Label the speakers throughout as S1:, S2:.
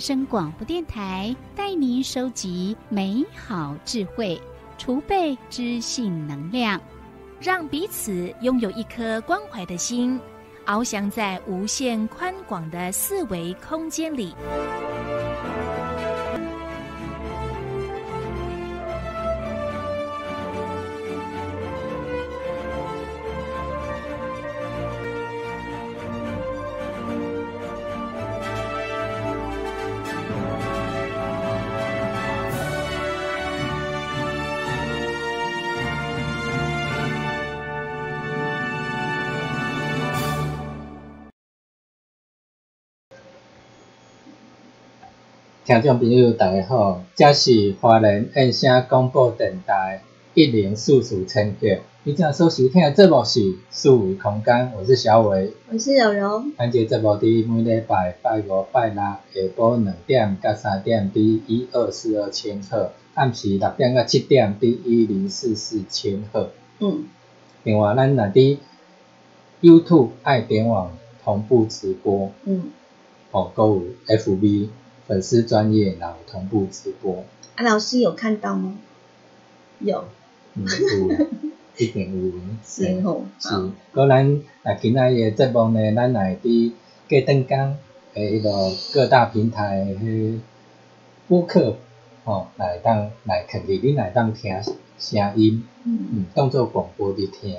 S1: 燕声广播电台带您收集美好智慧，储备知性能量，
S2: 让彼此拥有一颗关怀的心，翱翔在无限宽广的四维空间里。
S3: 听众朋友，大家好，这是华人音声广播电台一零四四千赫。你正所收听的节目是四维空间，我是小伟，
S4: 我是柔柔。
S3: 咱这节目伫每礼拜拜五、拜六下晡两点到三点伫一二四二千赫，暗时六点到七点伫一零四四千赫。
S4: 嗯，
S3: 另外，咱若伫 YouTube 爱点网同步直播，
S4: 嗯，
S3: 哦，购有 FB。粉丝专业，然后同步直播。
S4: 啊，老师有看到吗？有。
S3: 嗯，有，一定有。
S4: 是吼。
S3: 是。个咱啊，今仔日节目呢，咱来伫过灯光诶，迄个各大平台去播客，吼，来当来肯定你来当听声音，嗯嗯，当做广播伫听。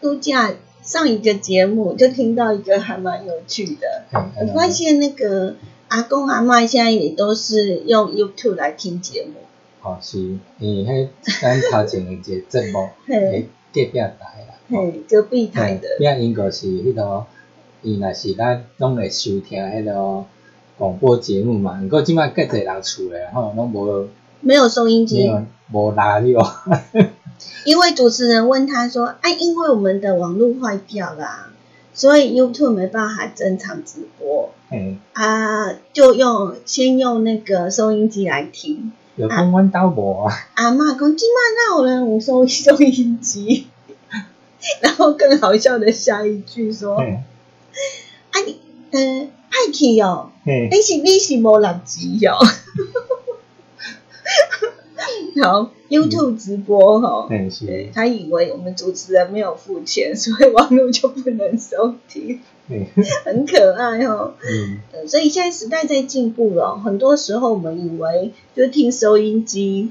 S4: 度假上一个节目就听到一个还蛮有趣的，我发现那个。阿公阿妈现在也都是用 YouTube 来听节目。
S3: 哦，是，因为迄咱头前一个节目，嘿，隔壁台啦，
S4: 嘿，隔壁台的。
S3: 遐因个是迄个，伊若是咱拢会收听迄个广播节目嘛，毋过即摆隔侪人厝咧，吼，拢无。
S4: 没有收音机。
S3: 无拉了。
S4: 因为主持人问他说：“哎，因为我们的网络坏掉了。”所以 YouTube 没办法正常直播，嗯啊，就用先用那个收音机来听。
S3: 有空温到无啊？
S4: 阿妈讲今晚哪有人有收收音机？然后更好笑的下一句说：“啊你，呃，派去哦，你是你是无六级哦。”好，YouTube 直播哈，他以为我们主持人没有付钱，所以网络就不能收听，很可爱哦。嗯，所以现在时代在进步了，很多时候我们以为就听收音机，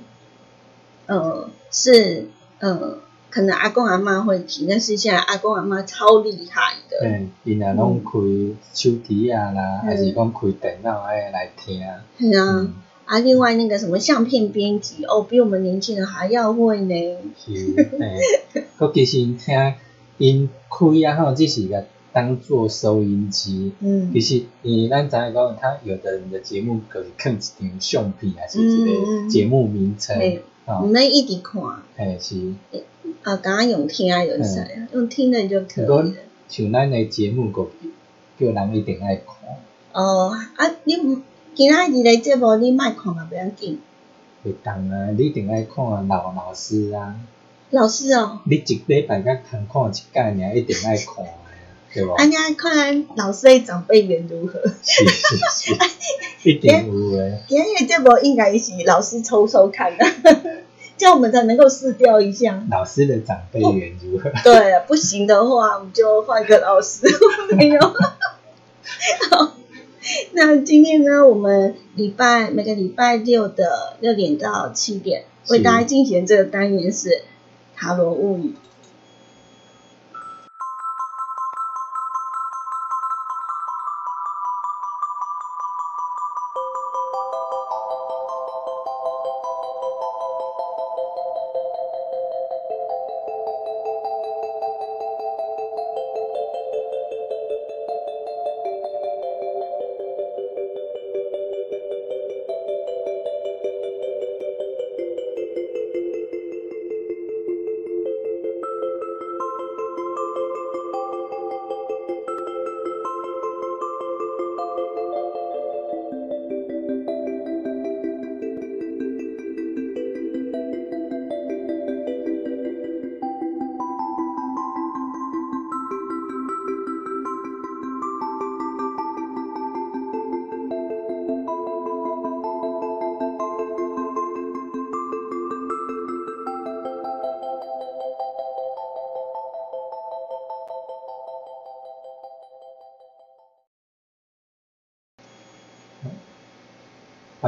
S4: 呃，是呃，可能阿公阿妈会听，但是现在阿公阿妈超厉害的，
S3: 嗯，伊若拢开手机啊啦，还是讲开电脑哎来听，
S4: 是啊。啊，另外那个什么相片编辑哦，比我们年轻人还要会呢。
S3: 是，嘿，佮其实听因开啊吼，只是个当做收音机。嗯。其实，你咱知影讲，他有的人的节目可是看一张相片，还是一个节目名称。
S4: 啊。唔免一直看。
S3: 嘿，是。
S4: 啊，刚刚用听啊，用啥呀？用听的就可以
S3: 了。像咱的节目，个叫人一定爱看。
S4: 哦，啊，你唔。今仔日的节目你莫看嘛，不要紧。
S3: 会当啊，你一定爱看老老师啊。
S4: 老师哦。
S3: 你一礼拜才通看一届尔，一定爱看啊，对无？
S4: 安尼看老师的长辈缘如何？
S3: 是是是。一定有诶。
S4: 今日节目应该是老师抽抽看的，这样我们才能够试调一下。
S3: 老师的长辈缘如何？
S4: 对，不行的话，我们就换个老师。没有。好。那今天呢，我们礼拜每个礼拜六的六点到七点，为大家进行这个单元是塔罗物语。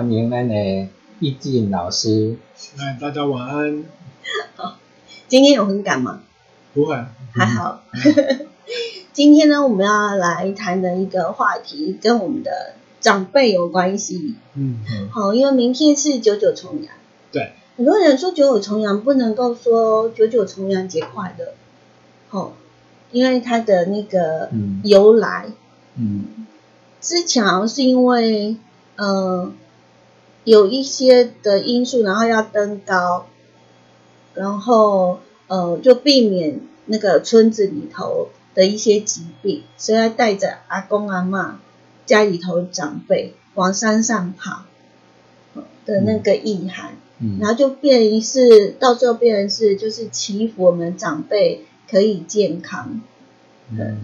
S3: 欢迎咱的易静老师。
S5: 哎，大家晚安。
S4: 好，今天有很赶吗？
S5: 不会，
S4: 还好。今天呢，我们要来谈的一个话题，跟我们的长辈有关系。嗯嗯。好，因为明天是九九重阳。
S5: 对。
S4: 很多人说九九重阳不能够说九九重阳节快乐。好，因为它的那个由来。嗯。之前好像是因为，呃，有一些的因素，然后要登高，然后呃，就避免那个村子里头的一些疾病，所以要带着阿公阿妈家里头长辈往山上跑的那个意涵，然后就变成是到最后变成是就是祈福我们长辈可以健康、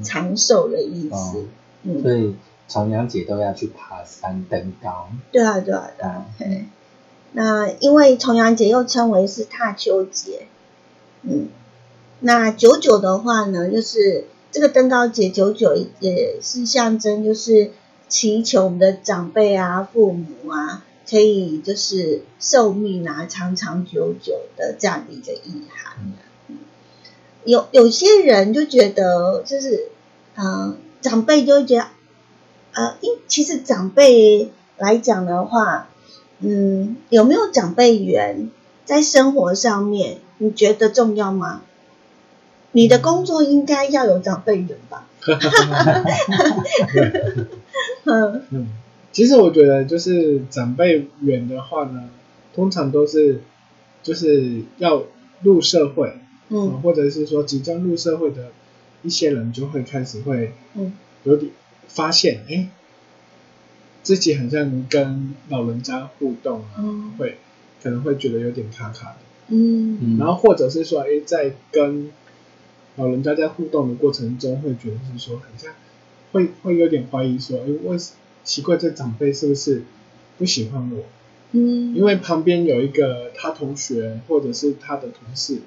S4: 长寿的意思，
S3: 嗯。重阳节都要去爬山登高。
S4: 对啊，对啊，对啊。那因为重阳节又称为是踏秋节，嗯，那九九的话呢，就是这个登高节九九也是象征，就是祈求我们的长辈啊、父母啊，可以就是寿命啊长长久久的这样的一个意涵。有有些人就觉得，就是嗯，长辈就会觉得。呃，因其实长辈来讲的话，嗯，有没有长辈缘在生活上面，你觉得重要吗？你的工作应该要有长辈缘吧？
S5: 嗯 嗯，其实我觉得就是长辈缘的话呢，通常都是就是要入社会，嗯，或者是说即将入社会的一些人就会开始会，嗯，有点。发现哎，自己好像跟老人家互动啊，会可能会觉得有点卡卡的，嗯，然后或者是说哎，在跟老人家在互动的过程中，会觉得是说好像会会有点怀疑说，哎，为奇怪这长辈是不是不喜欢我？嗯，因为旁边有一个他同学或者是他的同事，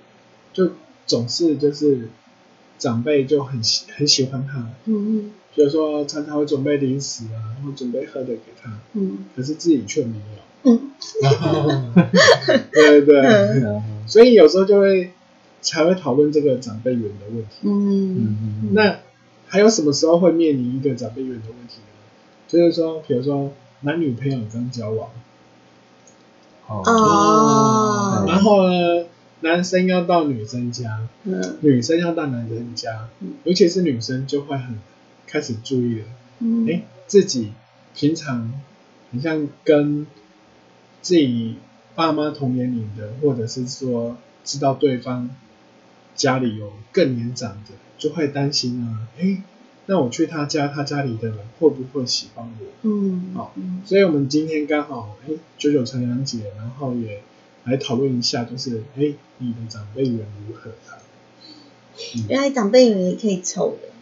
S5: 就总是就是长辈就很喜很喜欢他，嗯嗯。比如说，常常会准备零食啊，或准备喝的给他，嗯，可是自己却没有，嗯，对对？对，所以有时候就会才会讨论这个长辈缘的问题，嗯。嗯那还有什么时候会面临一个长辈缘的问题呢？就是说，比如说男女朋友刚交往，哦，然后呢，男生要到女生家，嗯，女生要到男生家，尤其是女生就会很。开始注意了，哎，自己平常好像跟自己爸妈同年龄的，或者是说知道对方家里有更年长的，就会担心啊，哎，那我去他家，他家里的人会不会喜欢我？嗯，好，所以我们今天刚好，哎，九九重阳节，然后也来讨论一下，就是哎，你的长辈缘如何啊？
S4: 原来长辈缘也可以抽的。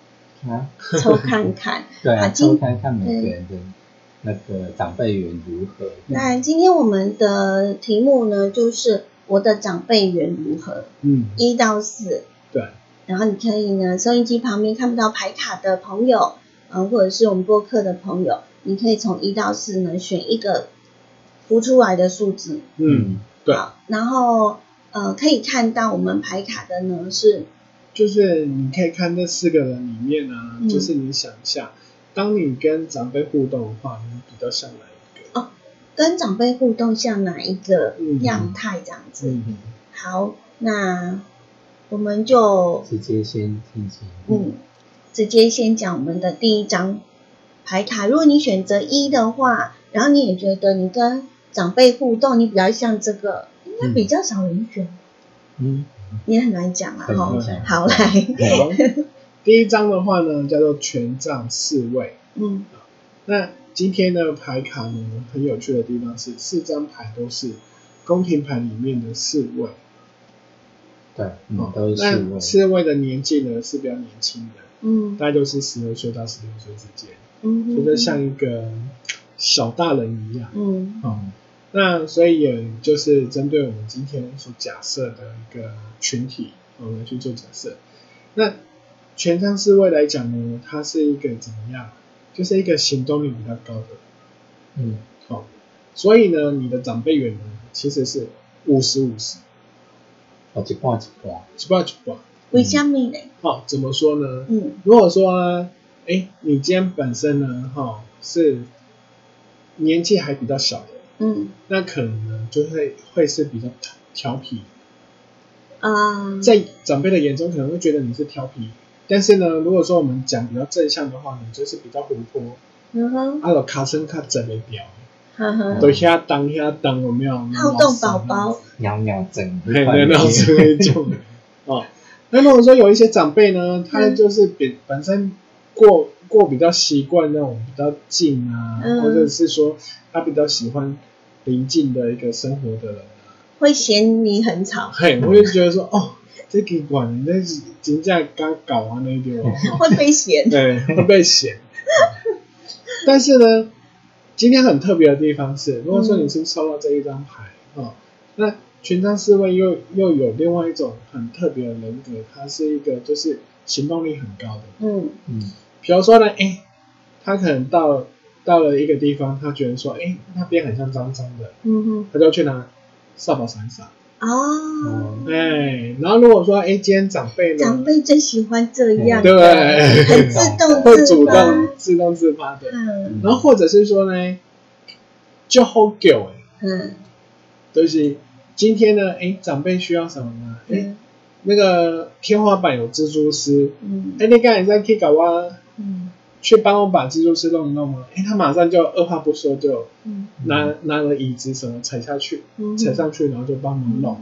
S4: 啊，抽看看，
S3: 对啊，抽看看每个人的那个长辈缘如何。
S4: 那今天我们的题目呢，就是我的长辈缘如何？嗯，一到四。
S5: 对。
S4: 然后你可以呢，收音机旁边看不到牌卡的朋友，嗯，或者是我们播客的朋友，你可以从一到四呢选一个浮出来的数字。
S5: 嗯，对。
S4: 然后呃，可以看到我们牌卡的呢是。
S5: 就是你可以看这四个人里面啊，就是你想一下，当你跟长辈互动的话，你比较像哪一个？
S4: 哦，跟长辈互动像哪一个样态这样子？好，那我们就
S3: 直接先进行。
S4: 嗯，直接先讲我们的第一张牌卡。如果你选择一的话，然后你也觉得你跟长辈互动，你比较像这个，应该比较少人选。嗯。也很难讲啊，哈，好来。
S5: 第一张的话呢，叫做权杖四位。嗯，那今天的牌卡呢，很有趣的地方是，四张牌都是宫廷牌里面的四位。
S3: 对，嗯，都是四位。
S5: 四位的年纪呢是比较年轻的，嗯，大概就是十二岁到十六岁之间，嗯，觉得像一个小大人一样，嗯，哦。那所以也就是针对我们今天所假设的一个群体，我们去做假设。那全仓侍卫来讲呢，它是一个怎么样？就是一个行动力比较高的，嗯，好。所以呢，你的长辈缘呢，其实是五十五十，
S3: 哦，一半一半，
S5: 一半一半。
S4: 为什么呢？
S5: 好，怎么说呢？嗯，如果说，哎，你今天本身呢，哈，是年纪还比较小的，嗯，那可能，就会会是比较调皮。啊，在长辈的眼中可能会觉得你是调皮，但是呢，如果说我们讲比较正向的话呢，就是比较活泼，嗯哼，啊，有卡声卡整的表，呵呵，都遐当遐当有没有？
S4: 好动宝宝，
S3: 尿尿整，
S5: 对对，尿整那种，哦，那如果说有一些长辈呢，他就是本本身过过比较习惯那种比较静啊，或者是说他比较喜欢宁静的一个生活的人。
S4: 会嫌你很吵，
S5: 嘿，我就觉得说，哦，这个管那是真正刚搞完那点，
S4: 会被嫌，
S5: 对，会被嫌。但是呢，今天很特别的地方是，如果说你是抽到这一张牌，哦，那权杖侍卫又又有另外一种很特别的人格，他是一个就是行动力很高的，嗯。嗯，比如说呢，哎，他可能到到了一个地方，他觉得说，哎，那边很像脏脏的，嗯哼，他就去拿。扫把扫一扫哦，哎，然后如果说哎，今天长辈呢？
S4: 长辈最喜欢这样，
S5: 对，
S4: 很自动，
S5: 会主动自动自发的。嗯，然后或者是说呢，就好狗哎，嗯，就是今天呢，哎，长辈需要什么呢？哎，那个天花板有蜘蛛丝，嗯，哎，你刚才在可以搞啊，嗯。去帮我把蜘蛛丝弄一弄吗？哎，他马上就二话不说就拿拿了椅子什么踩下去，踩上去，然后就帮忙弄。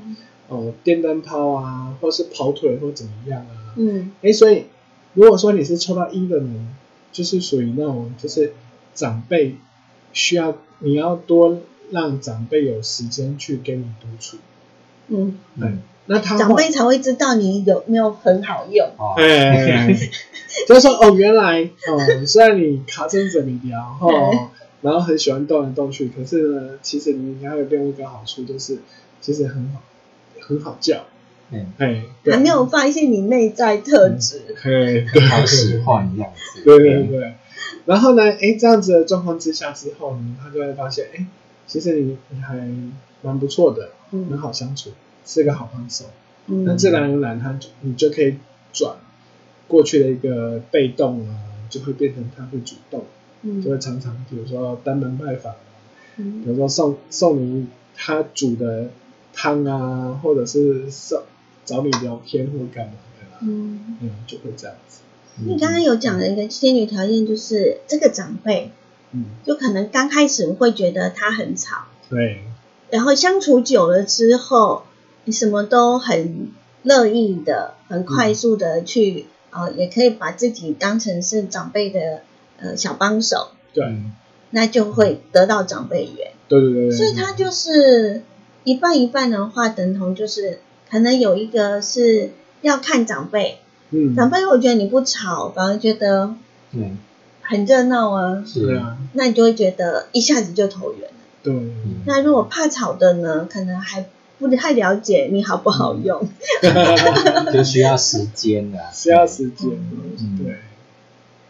S5: 哦，电灯泡啊，或是跑腿或怎么样啊？嗯，哎，所以如果说你是抽到一的人，就是属于那种就是长辈需要你要多让长辈有时间去跟你独处。嗯，
S4: 对。那他长辈才会知道你有没有很好用。
S5: 哎，就是说哦，原来哦，虽然你卡成怎么聊哦，然后很喜欢动来动去，可是呢，其实你还有另外一个好处，就是其实很好，很好叫。
S4: 嗯，哎，还没有发现你内在特质，
S5: 对，
S3: 好使唤一样子。
S5: 对对对。然后呢，哎，这样子的状况之下之后呢，他就会发现，哎，其实你你还蛮不错的，很好相处。是个好帮手，那自然而然，他你就可以转过去的一个被动啊，就会变成他会主动，就会常常比如说登门拜访，比如说送送你他煮的汤啊，或者是送找你聊天或干嘛的啦，嗯，就会这样子。
S4: 你刚刚有讲的一个先决条件就是这个长辈，嗯，就可能刚开始会觉得他很吵，
S5: 对，
S4: 然后相处久了之后。你什么都很乐意的，很快速的去，呃，也可以把自己当成是长辈的呃小帮手，
S5: 对，
S4: 那就会得到长辈缘，
S5: 对对对，
S4: 所以他就是一半一半的话，等同就是可能有一个是要看长辈，嗯，长辈如果觉得你不吵，反而觉得嗯。很热闹啊，
S5: 是啊，
S4: 那你就会觉得一下子就投缘了，
S5: 对，
S4: 那如果怕吵的呢，可能还。不太了解你好不好用，
S3: 就需要时间啊，
S5: 需要时间。嗯对。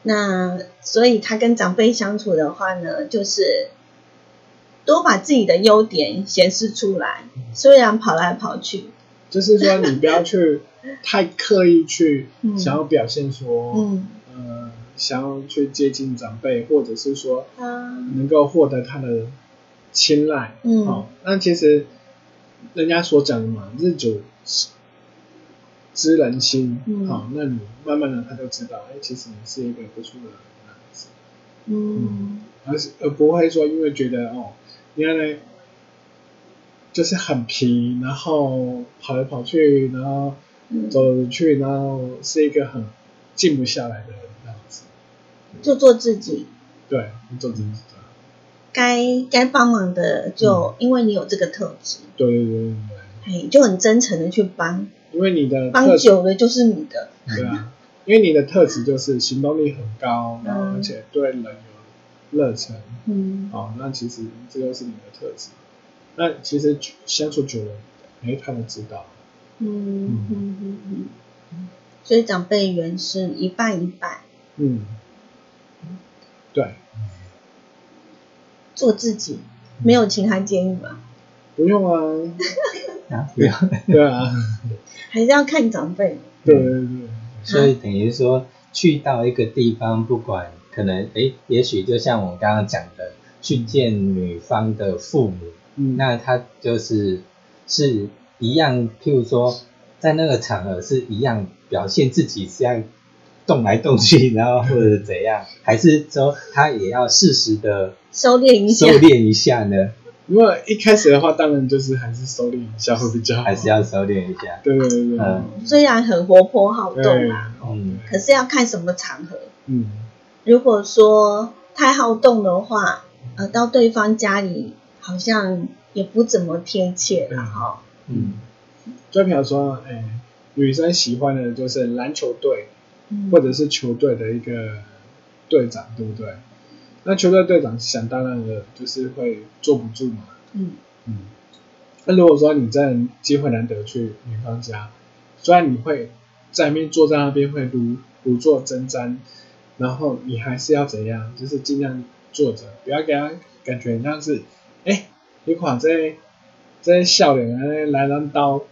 S4: 那所以他跟长辈相处的话呢，就是多把自己的优点显示出来，虽然跑来跑去。
S5: 就是说，你不要去太刻意去想要表现说，嗯，呃，想要去接近长辈，或者是说，能够获得他的青睐。嗯。好，那其实。人家所讲的嘛，日久知人心，好，那你慢慢的他就知道，哎，其实你是一个不错的男子，嗯，而是而不会说因为觉得哦，你看呢，就是很皮，然后跑来跑去，然后走去，然后是一个很静不下来的样子，
S4: 就做自己，
S5: 对，做自己。
S4: 该该帮忙的，就因为你有这个特质，
S5: 对对对。
S4: 对，就很真诚的去帮，
S5: 因为你的
S4: 帮久了就是你的，
S5: 对啊，因为你的特质就是行动力很高，然后而且对人有热忱，嗯，哦，那其实这就是你的特质，那其实相处久了，哎，他们知道，嗯嗯
S4: 嗯嗯，所以长辈缘是一半一半，嗯，
S5: 对。
S4: 做自己，没有其他建议吗？
S5: 不用啊，
S3: 啊 不用，
S5: 对啊，
S4: 还是要看长辈。
S5: 对对对，
S3: 所以等于说去到一个地方，不管可能哎，也许就像我刚刚讲的，去见女方的父母，嗯，那他就是是一样，譬如说在那个场合是一样表现自己这样动来动去，然后或者怎样，还是说他也要适时的
S4: 收敛一下，
S3: 收敛一下呢？
S5: 如果一开始的话，当然就是还是收敛一下会比较好，
S3: 还是要收敛一下。
S5: 对对对，嗯，
S4: 虽然很活泼好动啊，嗯，可是要看什么场合。嗯，如果说太好动的话，呃，到对方家里好像也不怎么贴切了哈。
S5: 嗯，就比如说，哎，女生喜欢的就是篮球队，或者是球队的一个队长，对不对？那球队队长想当然的，就是会坐不住嘛。嗯嗯。那如果说你在机会难得去女方家，虽然你会在那边坐在那边会如如坐针毡，然后你还是要怎样？就是尽量坐着，不要给他感觉像是，哎，你看这这笑脸啊，来人刀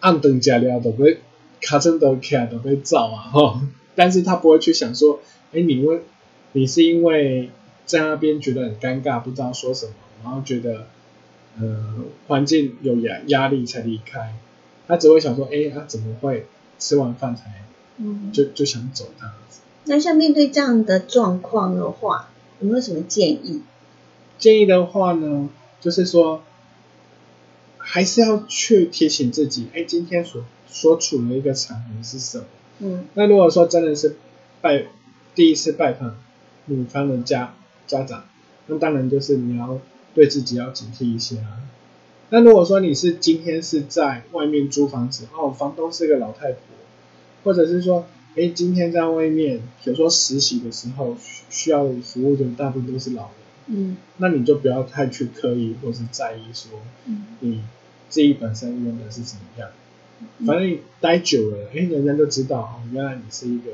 S5: 按灯加料都会卡成都起来都会走啊吼。但是他不会去想说，哎，你问你是因为。在那边觉得很尴尬，不知道说什么，然后觉得，呃，环境有压压力才离开。他只会想说，哎，他怎么会吃完饭才，嗯，就就想走这样子。
S4: 那像面对这样的状况的话，有没有什么建议？
S5: 建议的话呢，就是说，还是要去提醒自己，哎，今天所所处的一个场合是什么？嗯。那如果说真的是拜第一次拜访女方的家。家长，那当然就是你要对自己要警惕一些啊。那如果说你是今天是在外面租房子，哦，房东是个老太婆，或者是说，哎，今天在外面，比如说实习的时候需要服务的大部分都是老人，嗯，那你就不要太去刻意或是在意说，嗯，你自己本身用的是怎么样，反正待久了，哎，人家都知道，哦，原来你是一个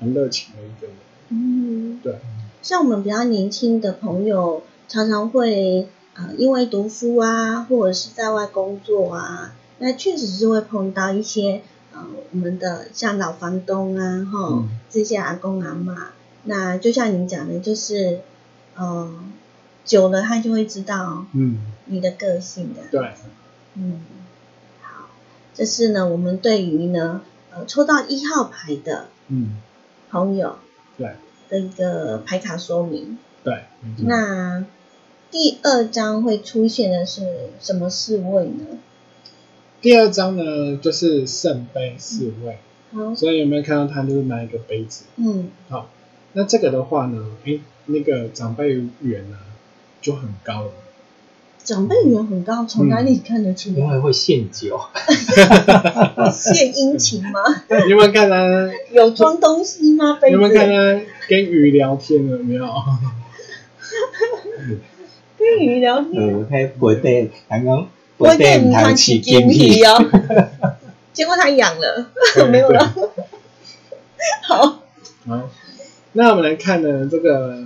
S5: 很热情的一个人，嗯，对。
S4: 像我们比较年轻的朋友，常常会呃因为读书啊，或者是在外工作啊，那确实是会碰到一些呃我们的像老房东啊，哈这些阿公阿妈，那就像你讲的，就是呃久了他就会知道嗯。你的个性的。
S5: 对。
S4: 嗯。好，这是呢我们对于呢呃抽到一号牌的嗯朋友
S5: 对。
S4: 的一个牌卡说明。
S5: 对。
S4: 那第二张会出现的是什么侍卫呢？
S5: 第二张呢，就是圣杯四位。好。所以有没有看到他就是拿一个杯子？嗯。好，那这个的话呢，哎，那个长辈缘呢就很高了。
S4: 长辈缘很高，从哪里看得出来？
S3: 因为会献酒。
S4: 献殷勤吗？
S5: 你有没有看他？
S4: 有装东西吗？
S5: 有没有看他跟鱼聊天了没有？
S4: 跟鱼聊天。
S3: 嗯，他不对，刚刚不对，他起金皮
S4: 哦。结果他养了，没有了。好。
S5: 好，那我们来看呢，这个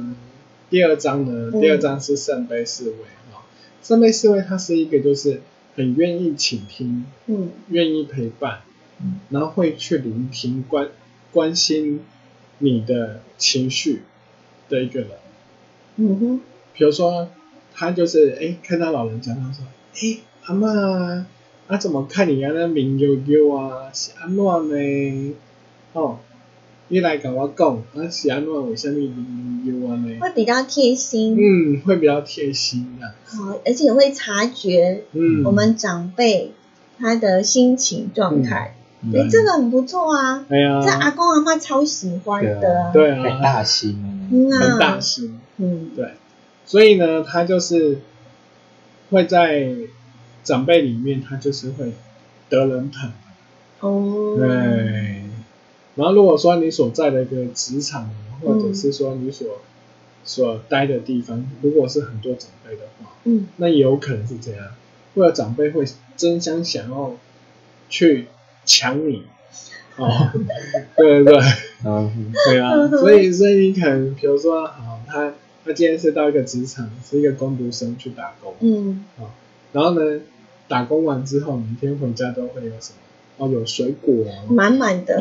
S5: 第二章呢，第二章是圣杯四位。圣杯四位，他是一个就是很愿意倾听，嗯，愿意陪伴，嗯，然后会去聆听、关关心你的情绪的一个人，嗯哼。比如说，他就是哎，看到老人家，他说，哎，阿妈，啊怎么看你啊那面悠悠啊，是安怎呢？哦。你来跟我讲，啊是安怎为什么有安尼？
S4: 会比较贴心。
S5: 嗯，会比较贴心的。
S4: 好，而且会察觉，嗯，我们长辈他的心情状态，哎，这个很不错啊。
S5: 哎呀。
S4: 这阿公阿妈超喜欢的。
S5: 对啊。
S3: 很大心。
S5: 嗯很大心。嗯，对。所以呢，他就是会在长辈里面，他就是会得人疼。哦。对。然后如果说你所在的一个职场，或者是说你所所待的地方，如果是很多长辈的话，嗯，那也有可能是这样，或者长辈会争相想要去抢你，哦，对对对，嗯，对啊，所以所以你可能比如说好，他他今天是到一个职场，是一个工读生去打工，嗯，啊，然后呢，打工完之后，每天回家都会有什么？哦，有水果，
S4: 满满的，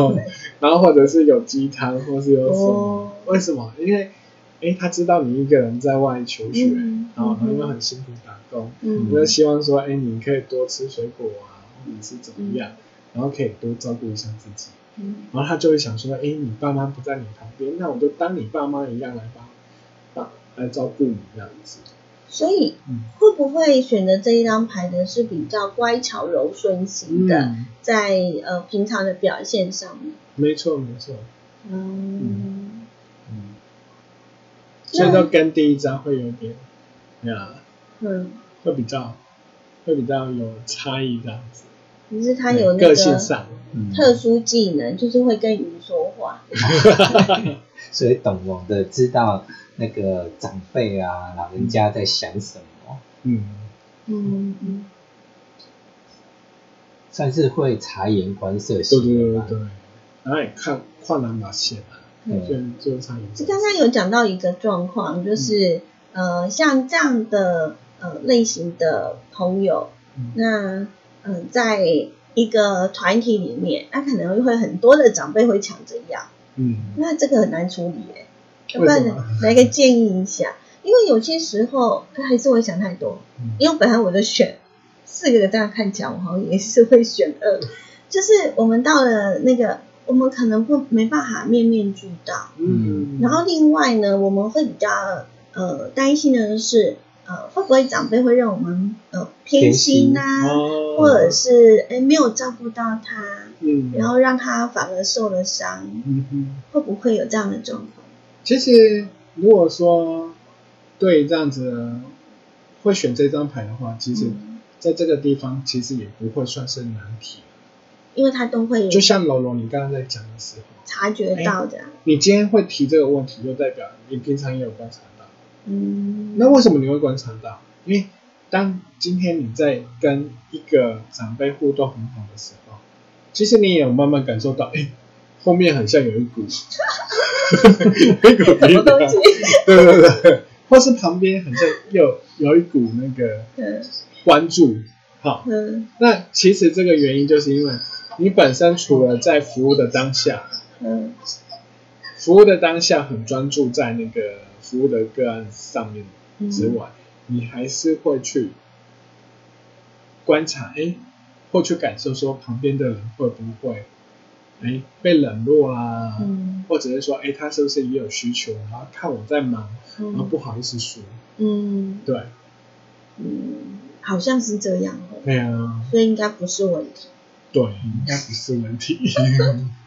S5: 然后或者是有鸡汤，或是有什么？为什么？因为，哎，他知道你一个人在外求学，然后他又很辛苦打工，嗯，就希望说，哎，你可以多吃水果啊，或者是怎么样，然后可以多照顾一下自己，嗯，然后他就会想说，哎，你爸妈不在你旁边，那我就当你爸妈一样来帮，帮来照顾你这样子。
S4: 所以会不会选择这一张牌的是比较乖巧柔顺型的，在呃平常的表现上面？
S5: 没错，没错。嗯嗯，所以就跟第一张会有点呀，嗯，会比较会比较有差异这样子。
S4: 可是他有那个特殊技能，就是会跟鱼说话。
S3: 所以懂我的知道。那个长辈啊，老人家在想什么？嗯嗯嗯，算是会察言观色型
S5: 对对对对，然后也看跨栏马线啊，对，就察言。
S4: 这刚刚有讲到一个状况，就是呃，像这样的呃类型的朋友，那嗯，在一个团体里面，那可能会很多的长辈会抢着要，嗯，那这个很难处理诶。要不然来个建议一下，因为有些时候还是会想太多。因为本来我的选四个这样看起来，我好像也是会选二。就是我们到了那个，我们可能不没办法面面俱到。嗯。然后另外呢，我们会比较呃担心的是，呃会不会长辈会让我们呃偏心呐，或者是哎没有照顾到他，嗯，然后让他反而受了伤。嗯哼。会不会有这样的状况？
S5: 其实，如果说对这样子会选这张牌的话，其实在这个地方其实也不会算是难题，
S4: 因为他都会
S5: 就像楼龙你刚刚在讲的时候
S4: 察觉到的。
S5: 你今天会提这个问题，就代表你平常也有观察到。嗯。那为什么你会观察到？因为当今天你在跟一个长辈互动很好的时候，其实你也有慢慢感受到，哎，后面很像有一股。一股什东西？对对对，或是旁边很像又有一股那个关注，好，嗯，那其实这个原因就是因为你本身除了在服务的当下，嗯，服务的当下很专注在那个服务的个案上面之外，你还是会去观察，哎，或去感受说旁边的人会不会。哎，被冷落啦，或者是说，哎，他是不是也有需求？然后看我在忙，然后不好意思说。嗯，对，
S4: 嗯，好像是这样。
S5: 对啊，
S4: 所以应该不是问题。
S5: 对，应该不是问题。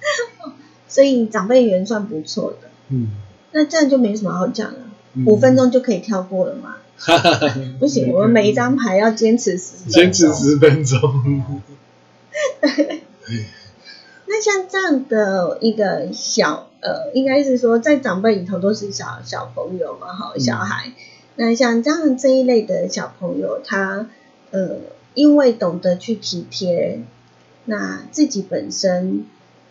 S4: 所以长辈缘算不错的。嗯，那这样就没什么好讲了，五分钟就可以跳过了嘛？不行，我们每一张牌要坚持十，
S5: 坚持十分钟。
S4: 那像这样的一个小呃，应该是说在长辈里头都是小小朋友嘛，哈，小孩。那像这样这一类的小朋友，他呃，因为懂得去体贴，那自己本身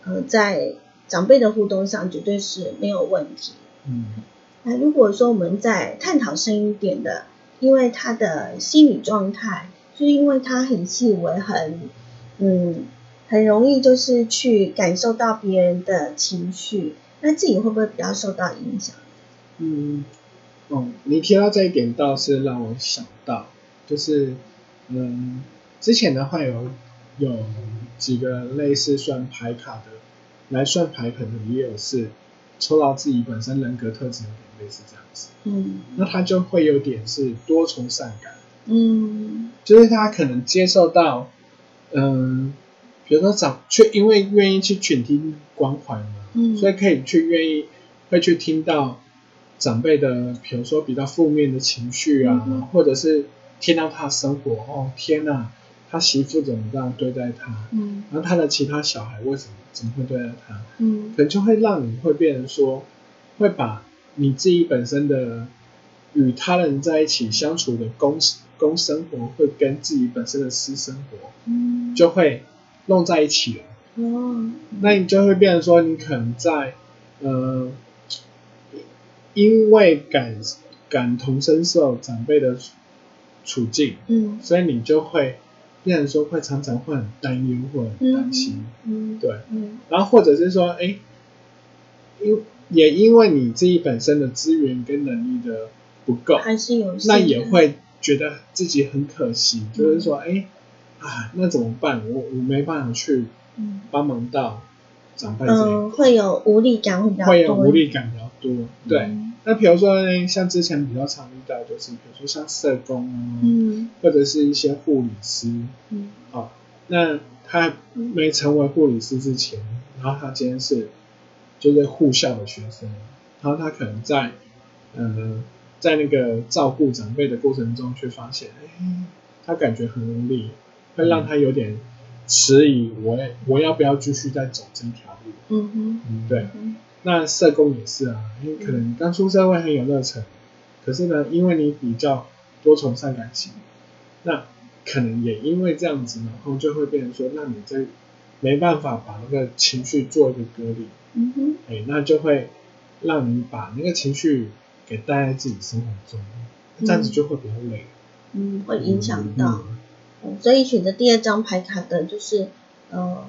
S4: 呃，在长辈的互动上绝对是没有问题。嗯。那如果说我们在探讨深一点的，因为他的心理状态，就因为他很细微，很嗯。很容易就是去感受到别人的情绪，那自己会不会比较受到影响？
S5: 嗯，哦，你提到这一点倒是让我想到，就是嗯，之前的话有有几个类似算牌卡的来算牌，可能也有是抽到自己本身人格特质有点类似这样子。嗯，那他就会有点是多愁善感。嗯，就是他可能接受到，嗯。比如说长，却因为愿意去倾听关怀嘛，嗯，所以可以去愿意会去听到长辈的，比如说比较负面的情绪啊，或者是听到他生活，哦天呐，他媳妇怎么这样对待他，嗯，然后他的其他小孩为什么怎么会对待他，嗯，可能就会让你会变成说，会把你自己本身的与他人在一起相处的公公生活，会跟自己本身的私生活，嗯，就会。弄在一起了，哦，那你就会变成说，你可能在，呃，因为感感同身受长辈的处境，嗯，所以你就会变成说会常常会很担忧或很担心，嗯，对，嗯，然后或者是说，哎，因也因为你自己本身的资源跟能力的不够，
S4: 还是有，
S5: 那也会觉得自己很可惜，就是说，哎，啊，那怎么办？我我没办法去帮忙到长辈这，
S4: 嗯，会有无力感会比较多，
S5: 会有无力感比较多，对。那比如说，像之前比较常遇到，就是比如说像社工啊，嗯，或者是一些护理师，嗯，好，那他没成为护理师之前，然后他今天是就是护校的学生，然后他可能在，呃，在那个照顾长辈的过程中，却发现，哎，他感觉很无力，会让他有点迟疑，我我要不要继续再走这条路？嗯哼，对。那社工也是啊，因为可能刚出社会很有热忱，可是呢，因为你比较多愁善感情，那可能也因为这样子，然后就会变成说，那你这没办法把那个情绪做一个隔离，嗯哼，哎，那就会让你把那个情绪给带在自己生活中，这样子就会比较累，
S4: 嗯，会影响到，所以选择第二张牌卡的就是呃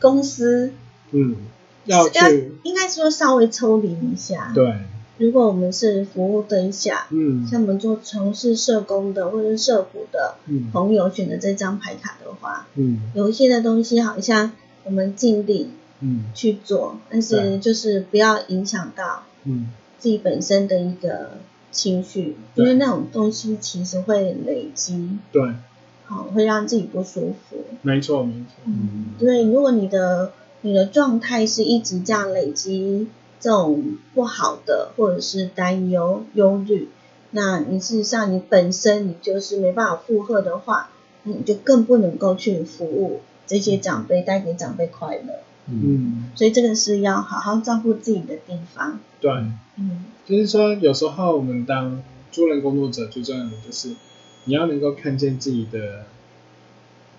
S4: 公司，嗯。
S5: 要去，
S4: 应该说稍微抽离一下。
S5: 对，
S4: 如果我们是服务对象，嗯，像我们做从事社工的或者社服的朋友选择这张牌卡的话，嗯，有一些的东西好像我们尽力，嗯，去做，但是就是不要影响到，嗯，自己本身的一个情绪，因为那种东西其实会累积，
S5: 对，
S4: 好会让自己不舒服。
S5: 没错，没错，
S4: 嗯，对，如果你的。你的状态是一直这样累积这种不好的，或者是担忧、忧虑，那你事实上你本身你就是没办法负荷的话，你就更不能够去服务这些长辈，带给长辈快乐。嗯，所以这个是要好好照顾自己的地方。
S5: 对，嗯，就是说有时候我们当助人工作者最重要的就是你要能够看见自己的。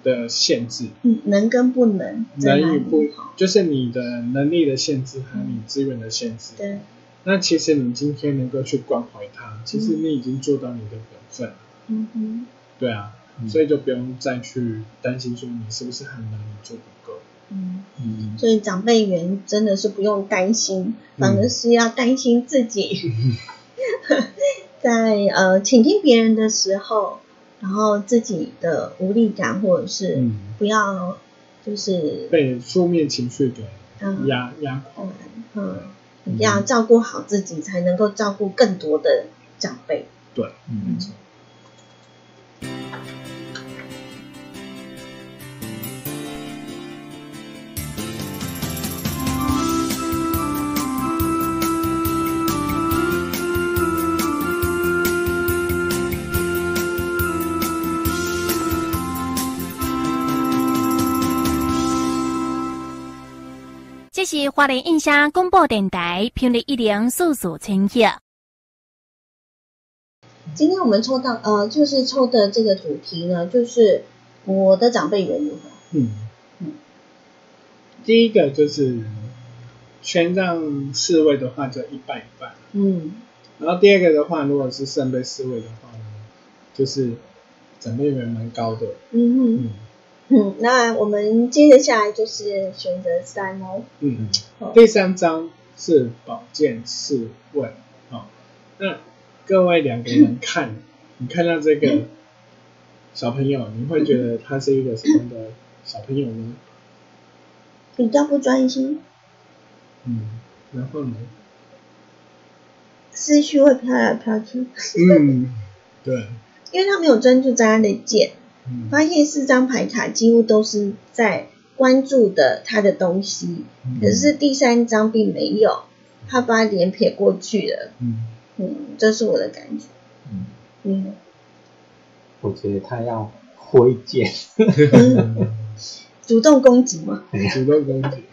S5: 的限制，
S4: 嗯，能跟不能，
S5: 能与不，就是你的能力的限制和你资源的限制。
S4: 对，
S5: 那其实你今天能够去关怀他，其实你已经做到你的本分。嗯哼，对啊，所以就不用再去担心说你是不是很难，你做不够。
S4: 嗯。嗯，所以长辈缘真的是不用担心，反而是要担心自己，在呃倾听别人的时候。然后自己的无力感，或者是不要，就是
S5: 被负面情绪给压压垮。
S4: 嗯，要照顾好自己，才能够照顾更多的长辈。
S5: 对，没错。
S2: 是华联印象广播电台频率一零四四千赫。
S4: 今天我们抽到呃，就是抽的这个主题呢，就是我的长辈缘如何？嗯
S5: 嗯。第一个就是权杖侍卫的话，就一半一半。嗯。然后第二个的话，如果是圣杯侍卫的话呢，就是长辈缘蛮高的。嗯
S4: 嗯。嗯，那我们接着下来就是选择三哦。嗯
S5: 嗯。第三张是宝剑侍卫，好，那各位两个人 看，你看到这个小朋友，你会觉得他是一个什么样的小朋友呢？
S4: 比较不专心。
S5: 嗯，然后呢？
S4: 思绪会飘来飘去。
S5: 嗯，对。
S4: 因为他没有专注在他的剑。发现四张牌卡几乎都是在关注的他的东西，可是第三张并没有，他把脸撇过去了。嗯嗯，这是我的感觉。嗯
S3: 嗯，我觉得他要挥剑，
S4: 主动攻击吗？
S5: 主动攻击。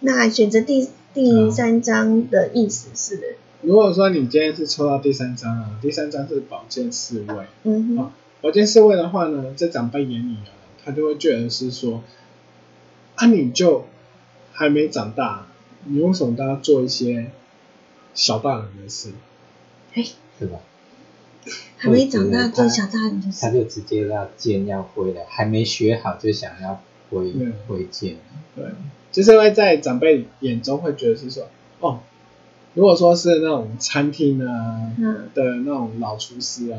S4: 那选择第第三张的意思是？
S5: 如果说你今天是抽到第三张啊，第三张是宝剑侍卫。嗯哼。保健社会的话呢，在长辈眼里啊，他就会觉得是说，啊，你就还没长大，你为什么都要做一些小大人的事？
S4: 哎，
S3: 是吧？
S4: 还没长大做小大人的事，
S3: 他就直接要剑要挥了，还没学好就想要挥挥剑。
S5: 对，就是会在长辈眼中会觉得是说，哦，如果说是那种餐厅啊的那种老厨师啊，